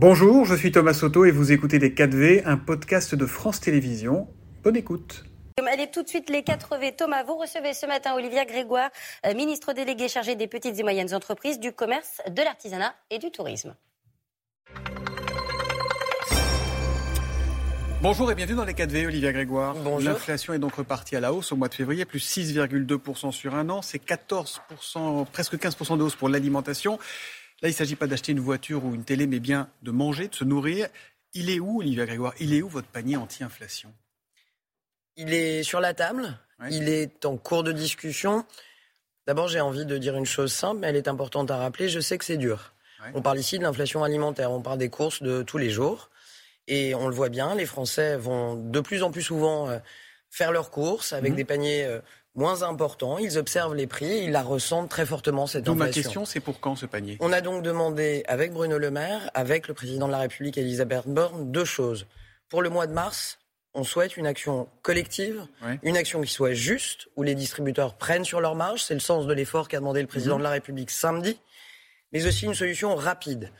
Bonjour, je suis Thomas Soto et vous écoutez Les 4V, un podcast de France Télévisions. Bonne écoute. Allez tout de suite les 4V. Thomas, vous recevez ce matin Olivia Grégoire, euh, ministre délégué chargé des petites et moyennes entreprises, du commerce, de l'artisanat et du tourisme. Bonjour et bienvenue dans les 4V, Olivia Grégoire. Bonjour. L'inflation est donc repartie à la hausse au mois de février, plus 6,2% sur un an. C'est 14%, presque 15% de hausse pour l'alimentation. Là, il ne s'agit pas d'acheter une voiture ou une télé, mais bien de manger, de se nourrir. Il est où, Olivia Grégoire? Il est où votre panier anti-inflation? Il est sur la table. Il est en cours de discussion. D'abord, j'ai envie de dire une chose simple, mais elle est importante à rappeler. Je sais que c'est dur. On parle ici de l'inflation alimentaire. On parle des courses de tous les jours. Et on le voit bien, les Français vont de plus en plus souvent euh, faire leurs courses avec mmh. des paniers euh, moins importants. Ils observent les prix, ils la ressentent très fortement cette donc inflation. ma question, c'est pour quand ce panier? On a donc demandé avec Bruno Le Maire, avec le président de la République Elisabeth Borne, deux choses. Pour le mois de mars, on souhaite une action collective, une action qui soit juste, où les distributeurs prennent sur leur marge. C'est le sens de l'effort qu'a demandé le président mmh. de la République samedi. Mais aussi une solution rapide.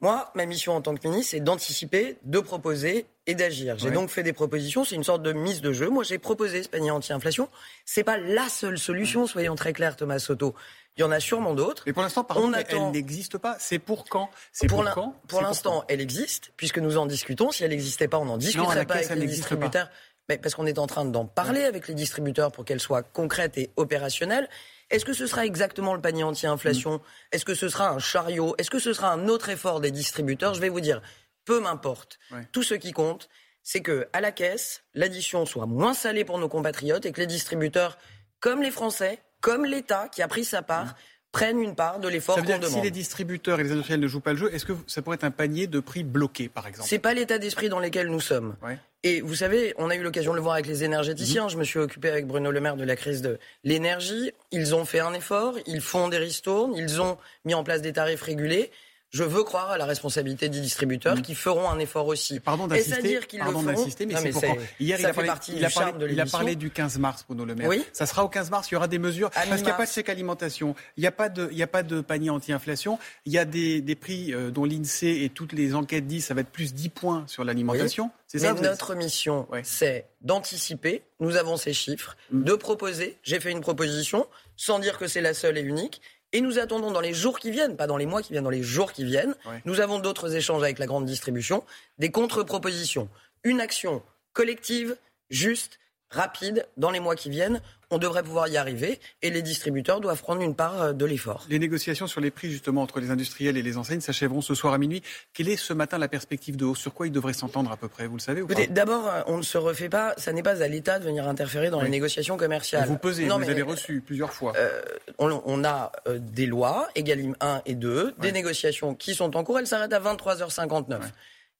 Moi, ma mission en tant que ministre, c'est d'anticiper, de proposer et d'agir. J'ai donc fait des propositions. C'est une sorte de mise de jeu. Moi, j'ai proposé ce panier anti-inflation. C'est pas la seule solution, soyons très clairs, Thomas Soto. Il y en a sûrement d'autres. Mais pour l'instant, par contre, elle n'existe pas. C'est pour quand? C'est pour, quand? Pour l'instant, elle existe, puisque nous en discutons. Si elle n'existait pas, on n'en discuterait pas avec les distributeurs. Mais parce qu'on est en train d'en parler avec les distributeurs pour qu'elle soit concrète et opérationnelle. Est-ce que ce sera exactement le panier anti-inflation? Est-ce que ce sera un chariot? Est-ce que ce sera un autre effort des distributeurs? Je vais vous dire, peu m'importe. Tout ce qui compte, c'est que à la caisse, l'addition soit moins salée pour nos compatriotes et que les distributeurs, comme les Français, comme l'État qui a pris sa part, prennent une part de l'effort qu'on demande. Si les distributeurs et les industriels ne jouent pas le jeu, est-ce que ça pourrait être un panier de prix bloqué, par exemple? C'est pas l'état d'esprit dans lequel nous sommes. Et vous savez, on a eu l'occasion de le voir avec les énergéticiens. Mhm. Je me suis occupé avec Bruno Le Maire de la crise de l'énergie. Ils ont fait un effort, ils font des ristournes, ils ont mis en place des tarifs régulés je veux croire à la responsabilité des distributeurs mm. qui feront un effort aussi. Pardon d'insister, pardon d'insister, mais, c'est pourquoi Hier, il a, parlé, il, a parlé, il a, parlé, du 15 mars, Bruno Le Maire. Oui. Ça sera au 15 mars, il y aura des mesures. parce qu'il n'y a pas de chèque alimentation, il n'y a, pas de, il a pas de panier anti-inflation, il y a des, des prix euh, dont l'INSEE et toutes les enquêtes disent ça va être plus 10 points sur l'alimentation. C'est ça notre mission, c'est d'anticiper, nous avons ces chiffres, mm. de proposer, j'ai fait une proposition, sans dire que c'est la seule et unique, et nous attendons dans les jours qui viennent, pas dans les mois qui viennent, dans les jours qui viennent, nous avons d'autres échanges avec la grande distribution, des contre-propositions. Une action collective, juste, rapide, dans les mois qui viennent, on devrait pouvoir y arriver et les distributeurs doivent prendre une part euh, de l'effort. Les négociations sur les prix justement entre les industriels et les enseignes s'achèveront ce soir à minuit. Quelle est ce matin la perspective de hausse? Sur quoi ils devraient s'entendre à peu près Vous le savez ou pas? D'abord, euh, on ne se refait pas. Ça n'est pas à l'État de venir interférer dans les négociations commerciales. Vous pesez, vous avez reçu plusieurs fois. Euh, on, a des lois, Egalim 1 et 2, des négociations qui sont en cours. Elles s'arrêtent à 23h59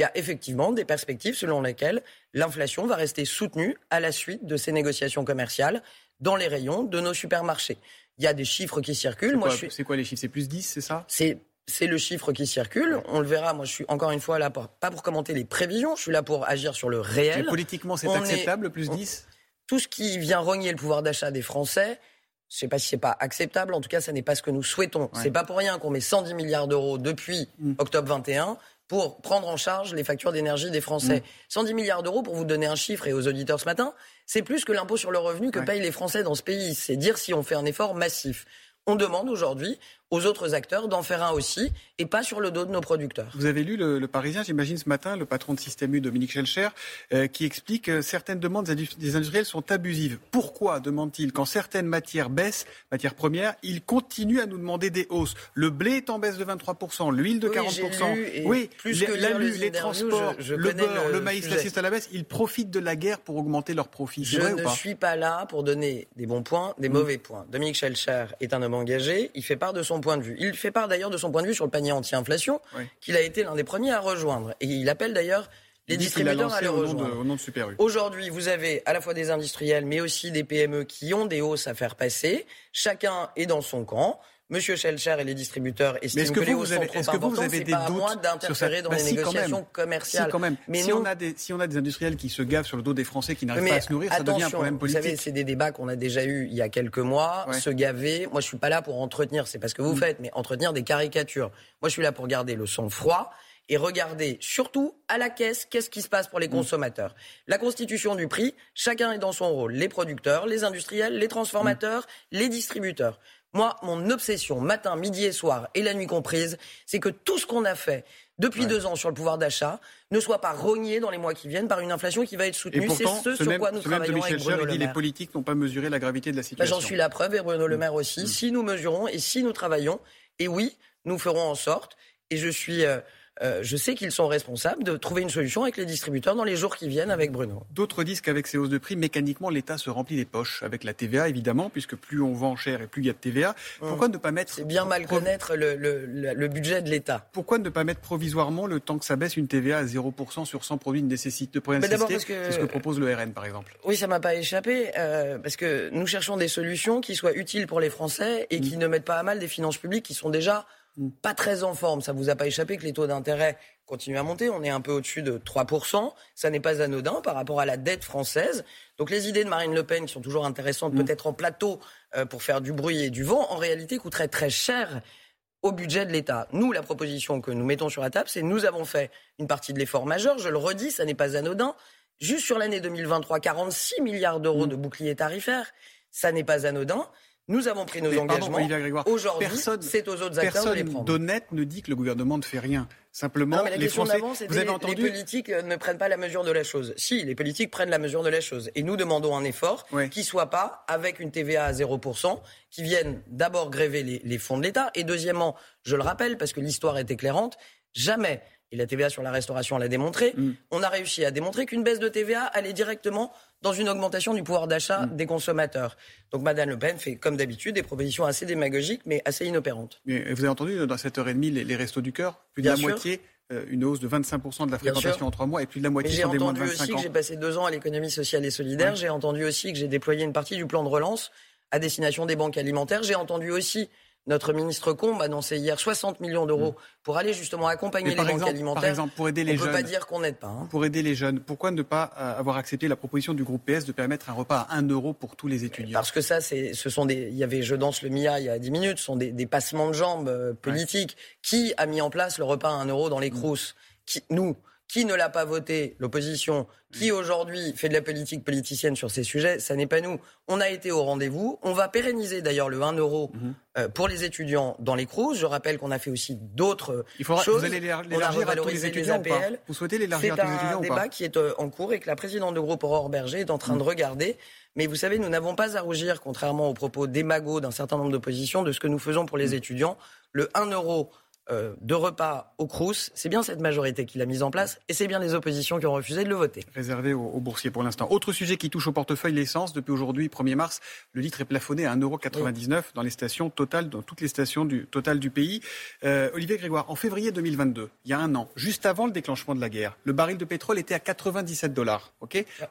il y a effectivement des perspectives selon lesquelles l'inflation va rester soutenue à la suite de ces négociations commerciales dans les rayons de nos supermarchés. Il y a des chiffres qui circulent. C'est quoi, les chiffres? C'est plus 10, c'est ça? C'est le chiffre qui circule. On le verra. Moi, je suis encore une fois là, pour, pas pour commenter les prévisions. Je suis là pour agir sur le réel. politiquement, c'est acceptable, plus 10 Tout ce qui vient rogner le pouvoir d'achat des Français, je ne sais pas si c'est pas acceptable. En tout cas, ça n'est pas ce que nous souhaitons. Ce C'est pas pour rien qu'on met 110 milliards d'euros depuis mm. octobre 21 pour prendre en charge les factures d'énergie des Français. 110 mm. milliards d'euros, pour vous donner un chiffre et aux auditeurs ce matin, c'est plus que l'impôt sur le revenu que payent les Français dans ce pays. C'est dire si on fait un effort massif. On demande aujourd'hui aux autres acteurs d'en faire un aussi, et pas sur le dos de nos producteurs. Vous avez lu le, Parisien, j'imagine, ce matin, le patron de Système U, Dominique Schelcher, euh, qui explique que certaines demandes des industriels sont abusives. Pourquoi, demande-t-il, quand certaines matières baissent, matières premières, ils continuent à nous demander des hausses? Le blé est en baisse de 23%, l'huile de 40%. oui, plus que l'alu, les transports, le beurre, le, maïs assiste à la baisse. Ils profitent de la guerre pour augmenter leurs profits. Je ne suis pas là pour donner des bons points, des mm. mauvais points. Dominique Schelcher est un homme engagé, il fait part de son point de vue. Il fait part d'ailleurs de son point de vue sur le panier anti-inflation, qu'il a été l'un des premiers à rejoindre. Et il appelle d'ailleurs les distributeurs à le rejoindre. Aujourd'hui, vous avez à la fois des industriels, mais aussi des PME qui ont des hausses à faire passer. Chacun est dans son camp. Monsieur Schelcher et les distributeurs estiment que, que, les hausses sont trop est-ce que vous, avez des pas doutes à moi d'interférer dans bah les négociations commerciales. Si, quand même. Mais si, on a des, si on a des industriels qui se gavent sur le dos des Français qui n'arrivent pas à se nourrir, ça devient un problème politique. Vous savez, c'est des débats qu'on a déjà eus il y a quelques mois. Se gaver, moi je suis pas là pour entretenir, c'est pas ce que vous mm. faites, mais entretenir des caricatures. Moi je suis là pour garder le sang froid et regarder surtout à la caisse qu'est-ce qui se passe pour les mm. consommateurs. La constitution du prix, chacun est dans son rôle. Les producteurs, les industriels, les transformateurs, mm. les distributeurs. Moi, mon obsession, matin, midi et soir, et la nuit comprise, c'est que tout ce qu'on a fait depuis deux ans sur le pouvoir d'achat ne soit pas rogné dans les mois qui viennent par une inflation qui va être soutenue. C'est ce, sur quoi nous travaillons avec Bruno Le Maire. Les politiques n'ont pas mesuré la gravité de la bah, situation. J'en suis la preuve, et Bruno Le Maire aussi. Mm. Si nous mesurons et si nous travaillons, et oui, nous ferons en sorte, et je suis... Euh, euh, je sais qu'ils sont responsables de trouver une solution avec les distributeurs dans les jours qui viennent avec Bruno. D'autres disent qu'avec ces hausses de prix, mécaniquement, l'État se remplit les poches avec la TVA, évidemment, puisque plus on vend cher et plus il y a de TVA. Pourquoi ne pas mettre... C'est bien mal connaître le, budget de l'État. Pourquoi ne pas mettre provisoirement, le temps que ça baisse, une TVA à 0% sur 100 produits de nécessité de C'est ce que propose le RN, par exemple. Oui, ça m'a pas échappé, euh, parce que nous cherchons des solutions qui soient utiles pour les Français et qui mm. ne mettent pas à mal des finances publiques qui sont déjà pas très en forme. Ça vous a pas échappé que les taux d'intérêt continuent à monter. On est un peu au-dessus de 3%. Ça n'est pas anodin par rapport à la dette française. Donc les idées de Marine Le Pen, qui sont toujours intéressantes, mm. peut-être en plateau euh, pour faire du bruit et du vent, en réalité coûteraient très cher au budget de l'État. Nous, la proposition que nous mettons sur la table, c'est nous avons fait une partie de l'effort majeur. Je le redis, ça n'est pas anodin. Juste sur l'année 2023, 46 milliards d'euros mm. de bouclier tarifaire. Ça n'est pas anodin. Nous avons pris nos engagements. Aujourd'hui, c'est aux autres acteurs de les prendre. d'honnête ne dit que le gouvernement ne fait rien. Simplement, les Français. vous avez entendu... Les politiques euh, ne prennent pas la mesure de la chose. Si, les politiques prennent la mesure de la chose. Et nous demandons un effort qui soit pas avec une TVA à 0%, qui vienne d'abord gréver les, les fonds de l'État. Et deuxièmement, je le rappelle, parce que l'histoire est éclairante, jamais et la TVA sur la restauration l'a démontré, mm. on a réussi à démontrer qu'une baisse de TVA allait directement dans une augmentation du pouvoir d'achat mm. des consommateurs. Donc Madame Le Pen fait, comme d'habitude, des propositions assez démagogiques, mais assez inopérantes. vous avez entendu dans cette heure et demie les, restos du cœur Plus de la moitié euh, une hausse de 25% de la fréquentation en trois mois et plus de la moitié sont des moins de 25 ans. J'ai entendu aussi que j'ai passé deux ans à l'économie sociale et solidaire. J'ai entendu aussi que j'ai déployé une partie du plan de relance à destination des banques alimentaires. J'ai entendu aussi notre ministre Combe a annoncé hier 60 millions d'euros mm. pour aller justement accompagner les banques alimentaires. Par exemple, pour aider les on jeunes. ne peut pas dire qu'on n'aide pas. Hein. Pour aider les jeunes, pourquoi ne pas euh, avoir accepté la proposition du groupe PS de permettre un repas à 1 euro pour tous les étudiants? Parce que ça, c'est, ce sont des. Il y avait Je danse le Mia il y a 10 minutes, ce sont des, passements de jambes euh, politiques. Qui a mis en place le repas à 1 euro dans les mm. crous? Nous. Qui ne l'a pas voté L'opposition. Qui aujourd'hui fait de la politique politicienne sur ces sujets Ça n'est pas nous. On a été au rendez-vous. On va pérenniser d'ailleurs le 1 euro euh, pour les étudiants dans les CROUS. Je rappelle qu'on a fait aussi d'autres choses. Vous allez l'élargir à tous les étudiants les APL. Vous souhaitez l'élargir à tous les étudiants C'est un débat qui est euh, en cours et que la présidente de groupe Aurore Berger est en train de mhm. regarder. Mais vous savez, nous n'avons pas à rougir, contrairement aux propos démagos d'un certain nombre d'oppositions, de ce que nous faisons pour les mhm. étudiants. Le 1 euro euh, de repas au Crous. C'est bien cette majorité qui l'a mise en place et c'est bien les oppositions qui ont refusé de le voter. Réservé aux, boursiers pour l'instant. Autre sujet qui touche au portefeuille, l'essence. Depuis aujourd'hui, 1er mars, le litre est plafonné à 1,99€ dans les stations totales, dans toutes les stations du total du pays. Euh, Olivier Grégoire, en février 2022, il y a un an, juste avant le déclenchement de la guerre, le baril de pétrole était à 97 dollars.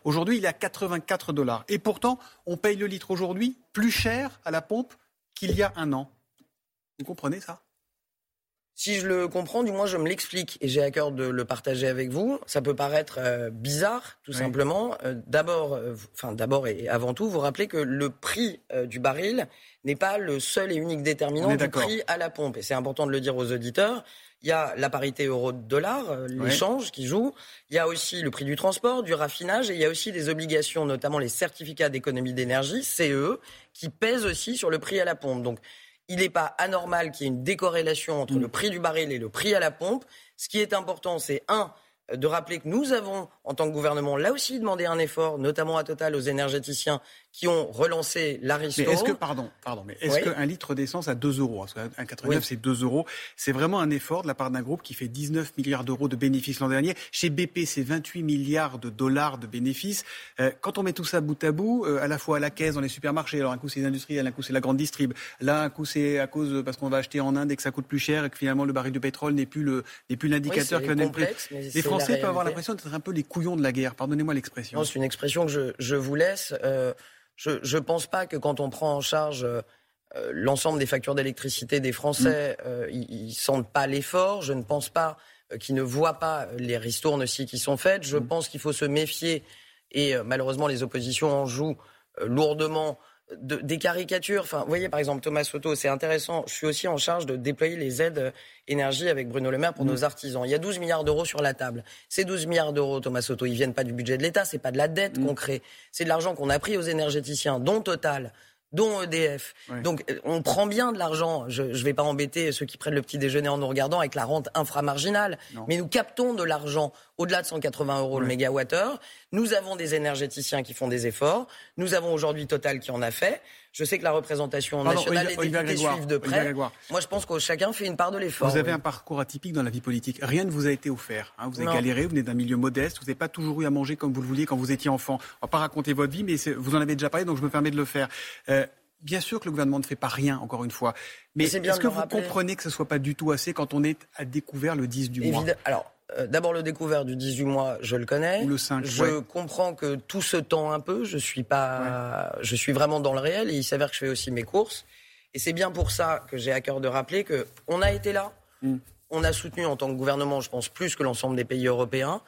Aujourd'hui, il est à 84 dollars. Et pourtant, on paye le litre aujourd'hui plus cher à la pompe qu'il y a un an. Vous comprenez ça? Si je le comprends, du moins je me l'explique et j'ai à cœur de le partager avec vous. Ça peut paraître euh, bizarre, tout simplement. Euh, d'abord, euh, enfin d'abord et avant tout, vous rappelez que le prix du baril n'est pas le seul et unique déterminant du prix à la pompe. Et c'est important de le dire aux auditeurs. Il y a la parité euro-dollar, l'échange qui joue. Il y a aussi le prix du transport, du raffinage, et il y a aussi des obligations, notamment les certificats d'économie d'énergie, CE, qui pèsent aussi sur le prix à la pompe. Donc il n'est pas anormal qu'il y ait une décorrélation entre mm. le prix du baril et le prix à la pompe. Ce qui est important, c'est un, de rappeler que nous avons, en tant que gouvernement, là aussi demandé un effort, notamment à Total, aux énergéticiens qui ont relancé l'aristo. est-ce que, pardon, pardon, mais est-ce qu'un litre d'essence à 2 euros, un 89 c'est 2 euros, c'est vraiment un effort de la part d'un groupe qui fait 19 milliards d'euros de bénéfices l'an dernier. Chez BP, c'est 28 milliards de dollars de bénéfices. Euh, quand on met tout ça bout à bout, euh, à la fois à la caisse, dans les supermarchés, alors un coup c'est les industriels, un coup c'est la grande distrib, là un coup c'est à cause parce qu'on va acheter en Inde et que ça coûte plus cher et que finalement le baril de pétrole n'est plus le n'est plus l'indicateur le prix. Les Français peuvent avoir l'impression d'être un peu les couillons de la guerre. Pardonnez-moi l'expression. C'est une expression que je, je vous laisse. Euh, je ne pense pas que quand on prend en charge euh, l'ensemble des factures d'électricité des Français, mm. euh, ils, ne sentent pas l'effort. Je ne pense pas euh, qu'ils ne voient pas les ristournes aussi qui sont faites. Je mm. pense qu'il faut se méfier, et malheureusement les oppositions en jouent lourdement des caricatures. Enfin, vous voyez, par exemple, Thomas Soto, c'est intéressant. Je suis aussi en charge de déployer les aides énergie avec Bruno Le Maire pour mm. nos artisans. Il y a 12 milliards d'euros sur la table. Ces 12 milliards d'euros, Thomas Soto, ils viennent pas du budget de l'État, c'est pas de la dette mm. qu'on crée. C'est de l'argent qu'on a pris aux énergéticiens, dont Total, dont EDF. Donc euh, on prend bien de l'argent. Je ne vais pas embêter ceux qui prennent le petit déjeuner en nous regardant avec la rente inframarginale, mais nous captons de l'argent au-delà de 180 euros le mégawattheure. Nous avons des énergéticiens qui font des efforts. Nous avons aujourd'hui Total qui en a fait. Je sais que la représentation nationale et les députés suivent de près. Moi, je pense que chacun fait une part de l'effort. Vous avez un parcours atypique dans la vie politique. Rien ne vous a été offert. Hein. Vous avez galéré, vous venez d'un milieu modeste, vous n'avez pas toujours eu à manger comme vous le vouliez quand vous étiez enfant. On va pas raconter votre vie, mais vous en avez déjà parlé, donc je me permets de le faire. Euh, bien sûr que le gouvernement ne fait pas rien, encore une fois. Mais est-ce que vous comprenez que ce ne soit pas du tout assez quand on est à découvert le 10 du mois? Alors, euh, d'abord le découvert du 18 mois, je le connais. le 5, je comprends que tout se tend un peu. Je suis pas, je suis vraiment dans le réel et il s'avère que je fais aussi mes courses. Et c'est bien pour ça que j'ai à cœur de rappeler que on a été là. Mm. On a soutenu en tant que gouvernement, je pense, plus que l'ensemble des pays européens.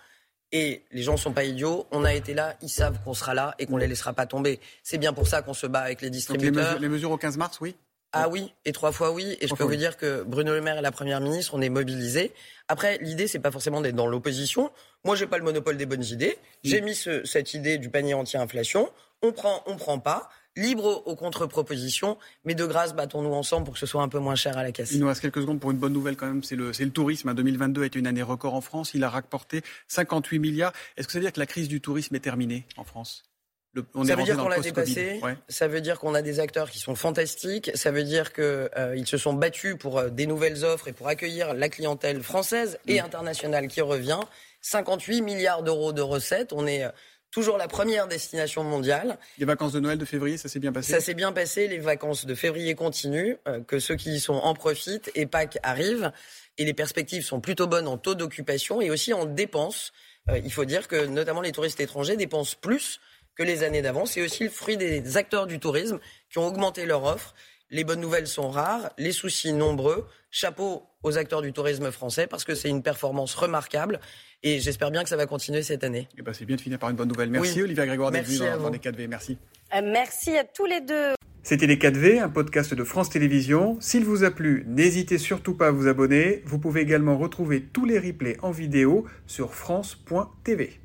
Et les gens ne sont pas idiots. On a été là, ils savent qu'on sera là et qu'on ne les laissera pas tomber. C'est bien pour ça qu'on se bat avec les distributeurs. les mesures au 15 mars, oui? Ah oui, et trois fois oui. Et je peux vous dire que Bruno Le Maire et la Première ministre, on est mobilisés. Après, l'idée, c'est pas forcément d'être dans l'opposition. Moi, j'ai pas le monopole des bonnes idées. J'ai mis cette idée du panier anti-inflation. On prend, on prend pas. Libre aux contre-propositions, mais de grâce, battons-nous ensemble pour que ce soit un peu moins cher à la caisse. Il nous reste quelques secondes pour une bonne nouvelle quand même, c'est le, le tourisme. 2022 a été une année record en France, il a rapporté 58 milliards. Est-ce que ça veut dire que la crise du tourisme est terminée en France? Ça veut dire qu'on l'a dépassé? Ça veut dire qu'on a des acteurs qui sont fantastiques? Ça veut dire qu'ils euh, se sont battus pour euh, des nouvelles offres et pour accueillir la clientèle française et mm. internationale qui revient. 58 milliards d'euros de recettes. On est euh, toujours la première destination mondiale. Les vacances de Noël de février, ça s'est bien passé? Ça s'est bien passé. Les vacances de février continuent. que ceux qui y sont en profitent et Pâques arrive. Et les perspectives sont plutôt bonnes en taux d'occupation et aussi en dépenses. il faut dire que notamment les touristes étrangers dépensent plus que les années d'avant. C'est aussi le fruit des acteurs du tourisme qui ont augmenté leur offre. Les bonnes nouvelles sont rares, les soucis nombreux. Chapeau aux acteurs du tourisme français parce que c'est une performance remarquable et j'espère bien que ça va continuer cette année. Et eh ben c'est bien de finir par une bonne nouvelle. Merci Olivier Grégoire d'être venu dans, les 4V. Merci. Euh, merci à tous les deux. C'était Les 4V, un podcast de France Télévisions. S'il vous a plu, n'hésitez surtout pas à vous abonner. Vous pouvez également retrouver tous les replays en vidéo sur France.tv.